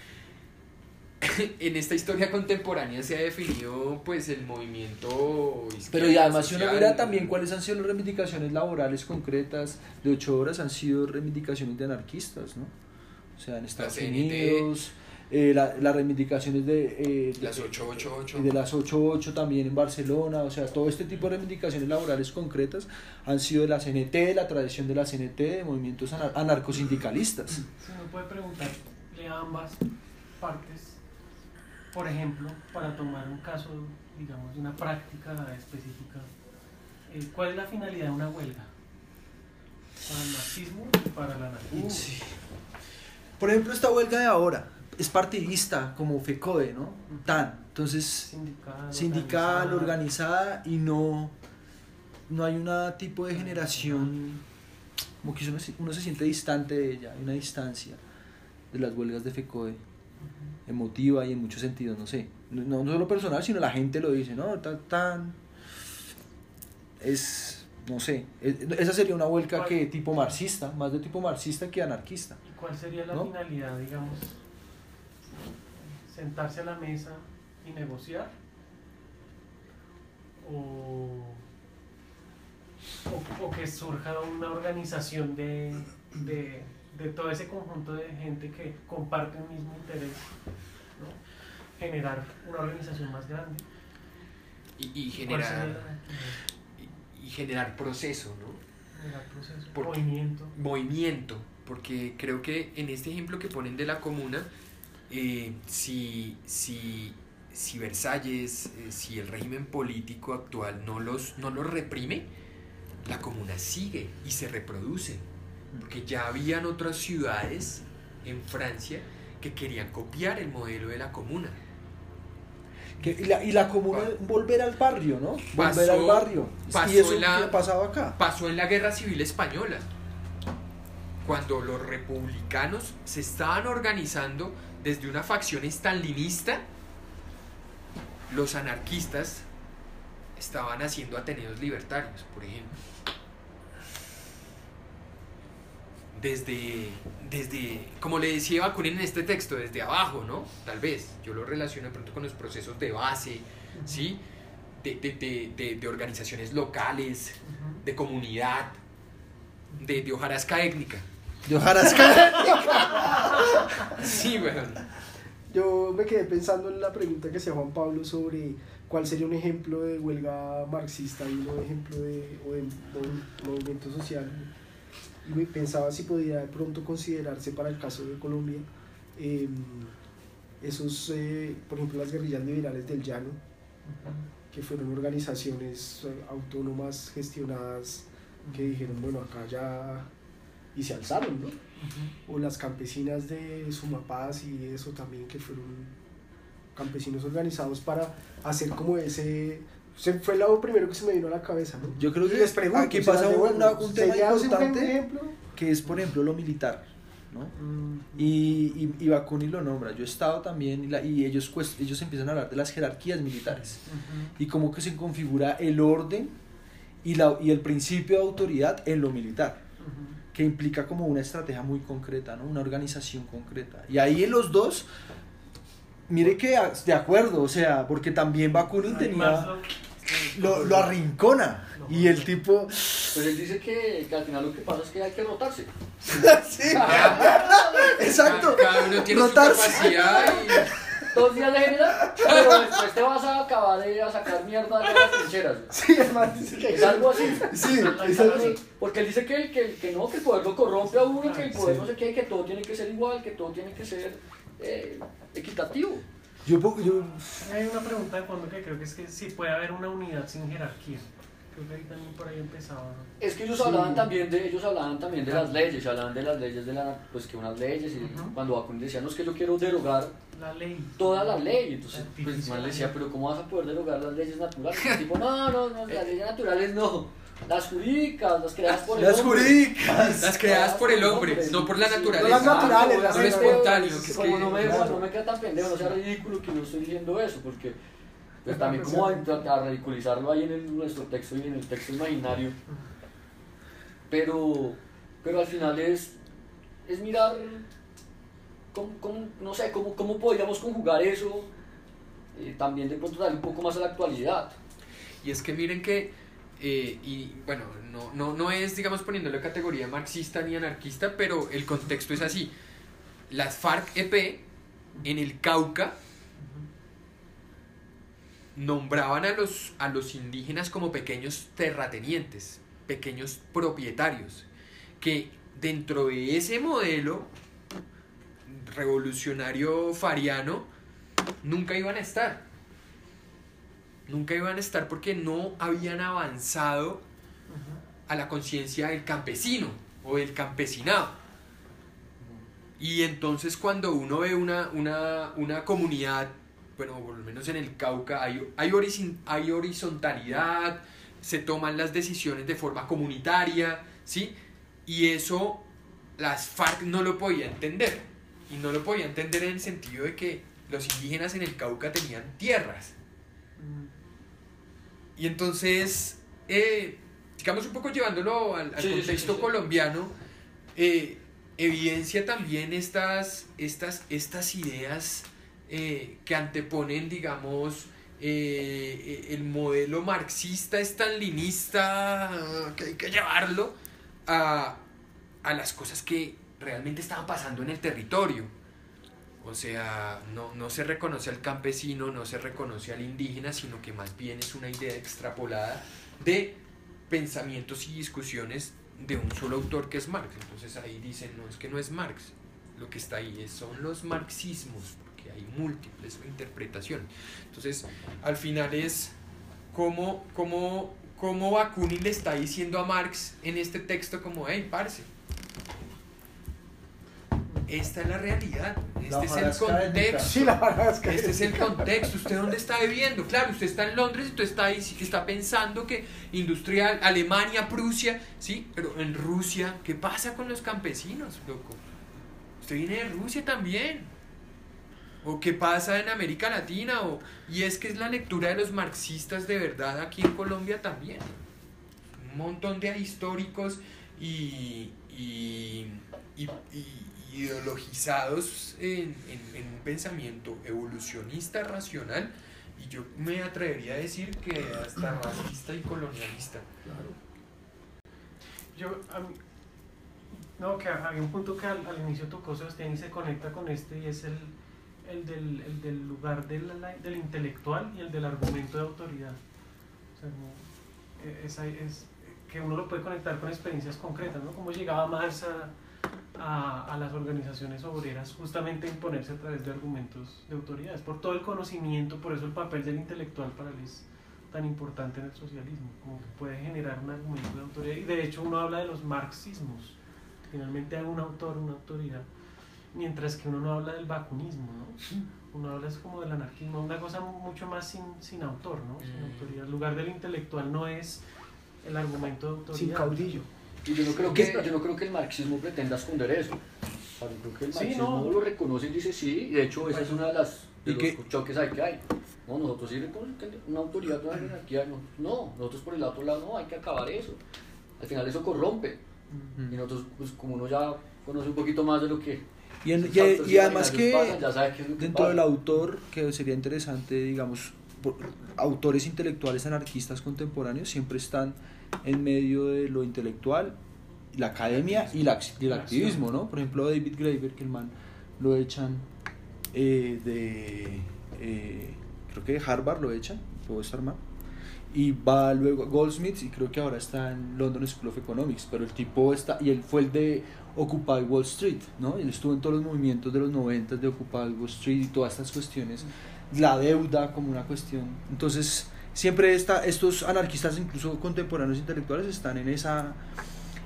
*laughs* en esta historia contemporánea se ha definido pues el movimiento Pero y además si uno mira también cuáles han sido las reivindicaciones laborales concretas de ocho horas, han sido reivindicaciones de anarquistas, ¿no? O sea, en Estados. Unidos, eh, la- las reivindicaciones de, eh, de- Las 888. y de las 8.8 también en Barcelona, o sea, todo este tipo de reivindicaciones laborales concretas han sido de la CNT, de la tradición de la CNT, de movimientos anar- anarcosindicalistas. Se me puede preguntarle a ambas partes, por ejemplo, para tomar un caso, digamos, de una práctica específica, eh, ¿cuál es la finalidad de una huelga? Para el marxismo y para el anarquismo. Sí. Por ejemplo, esta huelga de ahora es partidista, como FECODE, ¿no? TAN. Entonces, Sindical, sindical, organizada. organizada y no, no hay un tipo de generación, como que uno, se- uno se siente distante de ella, hay una distancia de las huelgas de FECODE, emotiva y en muchos sentidos, no sé, no, no solo personal, sino la gente lo dice, ¿no? Tan, tan, es, no sé, es- esa sería una huelga que tipo marxista, más de tipo marxista que anarquista. ¿Y cuál sería la ¿No? finalidad, digamos? ¿Sentarse a la mesa y negociar? ¿O, o, o que surja una organización de, de, de todo ese conjunto de gente que comparte un mismo interés? ¿no? Generar una organización más grande. y, y ¿Cuál sería generar y, y generar proceso, ¿no? generar proceso, Por- movimiento? movimiento, porque creo que en este ejemplo que ponen de la comuna, eh, si, si, si Versalles, eh, si el régimen político actual no los, no los reprime, la comuna sigue y se reproduce, porque ya habían otras ciudades en Francia que querían copiar el modelo de la comuna. Que, y, la, y la comuna, volver al barrio, ¿no? Volver Pasó- al barrio. pasó y eso la- pasado acá. pasó en la Guerra Civil Española, cuando los republicanos se estaban organizando desde una facción estalinista, los anarquistas estaban haciendo ateneos libertarios, por ejemplo. Desde, desde, como le decía Bakunin en este texto, desde abajo, ¿no? Tal vez, yo lo relaciono de pronto con los procesos de base, ¿sí? De, de, de, de- organizaciones locales, de comunidad, de, de hojarasca étnica. Hojarasca. *laughs* Sí, weón. Yo me quedé pensando en la pregunta que hacía Juan Pablo sobre cuál sería un ejemplo de huelga marxista y un ejemplo de, o de mov- movimiento social. Y me pensaba si podía de pronto considerarse para el caso de Colombia eh, esos, eh, por ejemplo, las guerrillas liberales del llano, que fueron organizaciones eh, autónomas gestionadas que dijeron, bueno, acá ya... y se alzaron, ¿no? O las campesinas de Sumapaz y eso también, que fueron campesinos organizados para hacer como ese... Se fue lo primero que se me vino a la cabeza, ¿no? Yo creo que les pregunto, aquí pasa un tema ¿Sería ese importante que es, por ejemplo, lo militar. ¿no? Mm, Y, y, y lo nombra. Yo he estado también y, la- y ellos, cuest- ellos empiezan a hablar de las jerarquías militares y cómo que se configura el orden y, la, y el principio de autoridad en lo militar, que implica como una estrategia muy concreta, ¿no? una organización concreta. Y ahí en los dos, mire que de acuerdo, o sea, porque también Bakunin tenía, más lo- arrincona y el tipo... Pues él dice que, que al final lo que pasa es que hay que rotarse. *laughs* sí, *laughs* exacto. Cada, cada uno tiene Rotarse. su capacidad y Dos días de general, pero después te vas a acabar de a sacar mierda de las trincheras. Sí, dice que Es algo así. Sí, Es algo así. Porque él dice que, el- que, que no, que el poder lo corrompe a uno, que el poder Sí. no sé qué, que todo tiene que ser igual, que todo tiene que ser eh, equitativo. Yo, po- yo, Hay una pregunta de fondo que creo que es que si puede haber una unidad sin jerarquía. Creo que ahí también por ahí empezaba. Es que ellos Sí. hablaban también de ellos hablaban también de las leyes, hablaban de las leyes de la pues que unas leyes y Ujú. cuando Bakunin decía, "No, es que yo quiero derogar La ley. toda la ley." Entonces, Artificial. pues man le decía, "Pero ¿cómo vas a poder derogar las leyes naturales?" El tipo, "No, no, no, las leyes naturales no, las jurídicas, las creadas por el las hombre." jurídicas. las creadas por el hombre, no por la Sí, naturaleza. no las naturales, no las obviamente, espontáneo. que es como que- no, me, claro. no me queda tan pendejo, no sea ridículo que yo estoy diciendo eso, porque Ajá, también como a, a ridiculizarlo ahí en el- nuestro texto y en el texto imaginario. Pero, pero al final es, es mirar, cómo, cómo- no sé, cómo, cómo podríamos conjugar eso, eh, también de pronto darle un poco más a la actualidad. Y es que miren que, eh, y bueno, no, no, no es, digamos, poniéndole categoría marxista ni anarquista, pero el contexto es así. Las FARC-EP en el Cauca nombraban a los, a los indígenas como pequeños terratenientes, pequeños propietarios, que dentro de ese modelo revolucionario fariano nunca iban a estar. Nunca iban a estar porque no habían avanzado a la conciencia del campesino o del campesinado. Y entonces cuando uno ve una, una, una comunidad, bueno, por lo menos en el Cauca, hay, hay, horizon- hay horizontalidad, se toman las decisiones de forma comunitaria, ¿sí? Y eso las FARC no lo podía entender. Y no lo podía entender en el sentido de que los indígenas en el Cauca tenían tierras. Y entonces, eh, digamos un poco llevándolo al, Sí, contexto sí, sí. colombiano, eh, evidencia también estas, estas, estas ideas eh, que anteponen, digamos, eh, el modelo marxista, estalinista, que hay que llevarlo a, a las cosas que realmente estaban pasando en el territorio. O sea, no, no se reconoce al campesino, no se reconoce al indígena, sino que más bien es una idea extrapolada de pensamientos y discusiones de un solo autor que es Marx. Entonces ahí dicen, no, es que no es Marx. Lo que está ahí es- son los marxismos, porque hay múltiples interpretaciones. Entonces, al final es cómo, cómo, cómo Bakunin le está diciendo a Marx en este texto como, hey, parce, esta es la realidad, La este es el contexto. Sí, Este es el contexto. ¿Usted dónde está viviendo? Claro, usted está en Londres y usted está ahí, sí que está pensando que industrial, Alemania, Prusia, sí, pero en Rusia, ¿qué pasa con los campesinos, loco? Usted viene de Rusia también. ¿O qué pasa en América Latina? O, y es que es la lectura de los marxistas de verdad aquí en Colombia también. Un montón de históricos y, y, y- y ideologizados en, en- en un pensamiento evolucionista, racional, y yo me atrevería a decir que hasta racista y colonialista. Yo, a mí- no, que había un punto que al, al inicio tocó Sebastián y se conecta con este y es el, el, del, el del lugar del, del intelectual y el del argumento de autoridad. O sea, como, eh, esa es, que uno lo puede conectar con experiencias concretas, ¿no? Cómo llegaba Marx a, a, a las organizaciones obreras justamente a imponerse a través de argumentos de autoridades, por todo el conocimiento, por eso el papel del intelectual para él es tan importante en el socialismo, como que puede generar un argumento de autoridad. Y de hecho uno habla de los marxismos, finalmente hay un autor, una autoridad, mientras que uno no habla del vacunismo, ¿no? Uno habla es como del anarquismo, una cosa mucho más sin, sin autor, ¿no? Sin Mm. autoridad. El lugar del intelectual no es el argumento de autoridad. Sin caudillo. Y yo no creo que, yo no creo que el marxismo pretenda esconder eso. O sea, yo creo que el Sí, marxismo no. lo reconoce y dice sí, de hecho esa es una de las de ¿Y los qué? choques ahí que hay. No, nosotros sí reconocemos que una autoridad, una jerarquía, no, no, nosotros por el otro lado no, hay que acabar eso. Al final eso corrompe. Y nosotros, pues como uno ya conoce un poquito más de lo que... Y, en- sus y- actos y además que pasan, dentro del autor, que sería interesante, digamos, por- autores intelectuales anarquistas contemporáneos siempre están en medio de lo intelectual, la academia y, la, y el activismo. ¿no? Por ejemplo, David Graeber, que el man lo echan eh, de, eh, creo que de Harvard lo echan, puedo estar mal, y va luego a Goldsmith y creo que ahora está en London School of Economics, pero el tipo está, y él fue el de Occupy Wall Street, ¿no? Él estuvo en todos los movimientos de los 90 de Occupy Wall Street y todas estas cuestiones, la deuda como una cuestión. Entonces, siempre está, estos anarquistas, incluso contemporáneos intelectuales, están en, esa,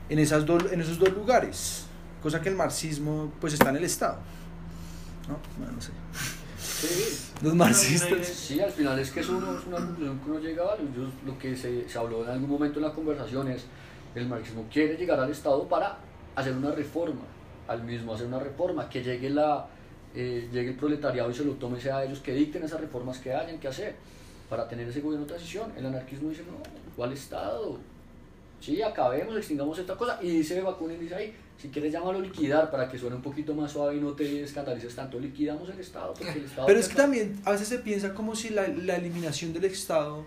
en, esas dos, en esos dos lugares, cosa que el marxismo pues está en el Estado. ¿no? Bueno, no sé. Sí. Los marxistas. Sí, al final es que eso uno- es una conclusión que uno llega a. yo- lo que se, se habló en algún momento en la conversación es el marxismo quiere llegar al Estado para hacer una reforma, al mismo hacer una reforma, que llegue, la, eh, llegue el proletariado y se lo tome sea ellos que dicten esas reformas que hayan que hacer para tener ese gobierno de transición. El anarquismo dice, no, ¿cuál Estado? Sí, acabemos, extingamos esta cosa. Y dice Bakunin, dice ahí, si quieres llámalo liquidar para que suene un poquito más suave y no te escandalices tanto, liquidamos el Estado. Porque el Estado Pero es que también a veces se piensa como si la, la eliminación del Estado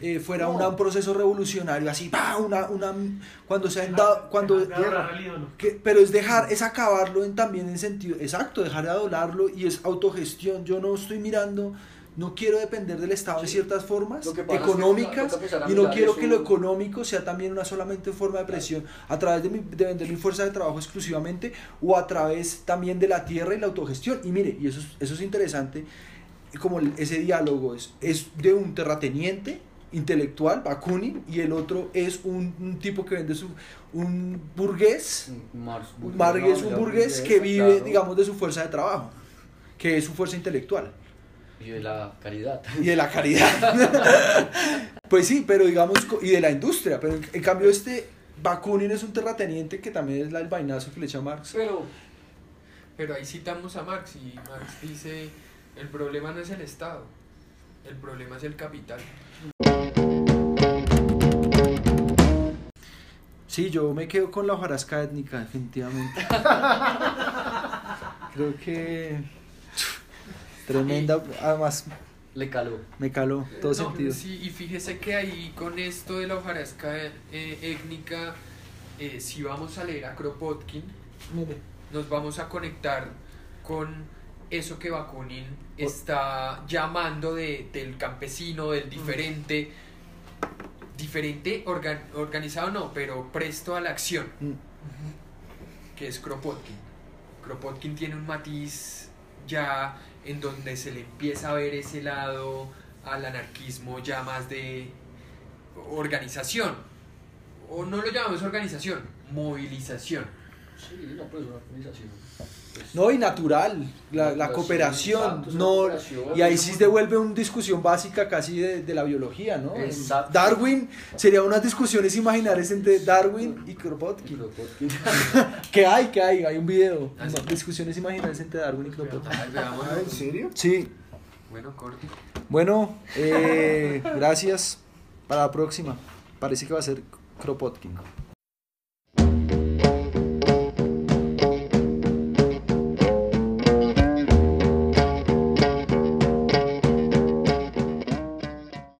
eh, fuera No. una- un proceso revolucionario, así, ¡pah! Una, una, cuando se han dado, cuando, que- pero es dejar, es acabarlo en, también en sentido, exacto, dejar de adorarlo y es autogestión. Yo no estoy mirando, no quiero depender del Estado de Sí. ciertas formas es que económicas y no quiero que lo económico sea también una solamente forma de presión a través de, mi- de vender mi fuerza de trabajo exclusivamente o a través también de la tierra y la autogestión. Y mire, y eso es, eso es interesante, como ese diálogo es, es de un terrateniente intelectual, Bakunin, y el otro es un, un tipo que vende su, un burgués, Marx, un burgués, un burgués que claro, vive, digamos, de su fuerza de trabajo, que es su fuerza intelectual Y de la caridad. y de la caridad. *laughs* pues sí, pero digamos, y de la industria, pero en, en cambio este Bakunin es un terrateniente que también es la- el vainazo que le echa Marx. Pero, Pero ahí citamos a Marx y Marx dice, el problema no es el Estado, el problema es el capital. Sí, yo me quedo con la hojarasca étnica, definitivamente. *laughs* Creo que tremenda, además le caló. me caló todo No, sentido. Sí, y fíjese que ahí con esto de la hojarasca eh, étnica, eh, si vamos a leer a Kropotkin, Mire, nos vamos a conectar con eso que Bakunin está llamando de, del campesino, del diferente, diferente organ- organizado no, pero presto a la acción, mm, que es Kropotkin. Kropotkin tiene un matiz ya en donde se le empieza a ver ese lado al anarquismo ya más de organización, o no lo llamamos organización, movilización. Sí, no, pues una organización. Pues, No, y natural, la, la Cooperación, no, y ahí sí se vuelve una discusión básica casi de, de la biología, ¿no? Exacto. Darwin, sería unas discusiones imaginarias entre Darwin y Kropotkin. Kropotkin. *laughs* Que hay, que hay, hay un video, Ah, sí. discusiones imaginarias entre Darwin y Kropotkin. Ah, ¿En serio? Sí, Bueno, corte. bueno, eh, *laughs* gracias, para la próxima, parece que va a ser Kropotkin.